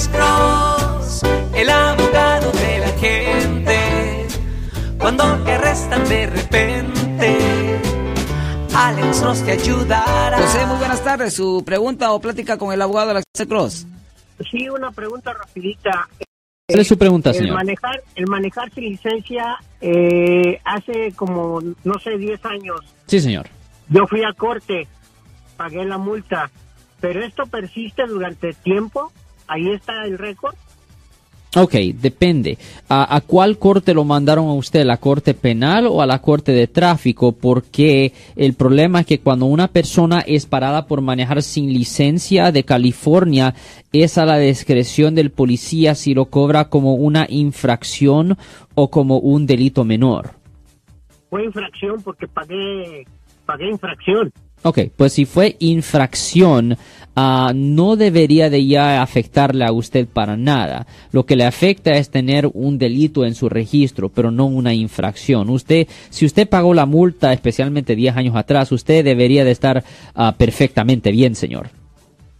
Alex Cross, el abogado de la gente. Cuando te arrestan de repente, Alex Cross te ayudará. José, muy buenas tardes. Su pregunta o plática con el abogado Alex Cross. Sí, una pregunta rapidita. ¿Cuál es su pregunta, El señor? manejar, el manejar sin licencia eh, hace como, no sé, 10 años. Sí, señor. Yo fui a corte, pagué la multa, pero esto persiste durante tiempo. Ahí está el récord. Ok, depende. ¿A, a cuál corte lo mandaron a usted? ¿La corte penal o a la corte de tráfico? Porque el problema es que cuando una persona es parada por manejar sin licencia de California, es a la discreción del policía si lo cobra como una infracción o como un delito menor. Fue infracción porque pagué, pagué infracción. Ok, pues si fue infracción, ah, no debería de ya afectarle a usted para nada. Lo que le afecta es tener un delito en su registro, pero no una infracción. Usted, si usted pagó la multa, especialmente 10 años atrás, usted debería de estar ah, perfectamente bien, señor.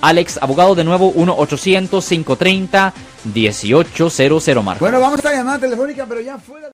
Alex, abogado de nuevo, 1-800-530-1800, Marco. Bueno, vamos a esta llamada telefónica, pero ya fuera.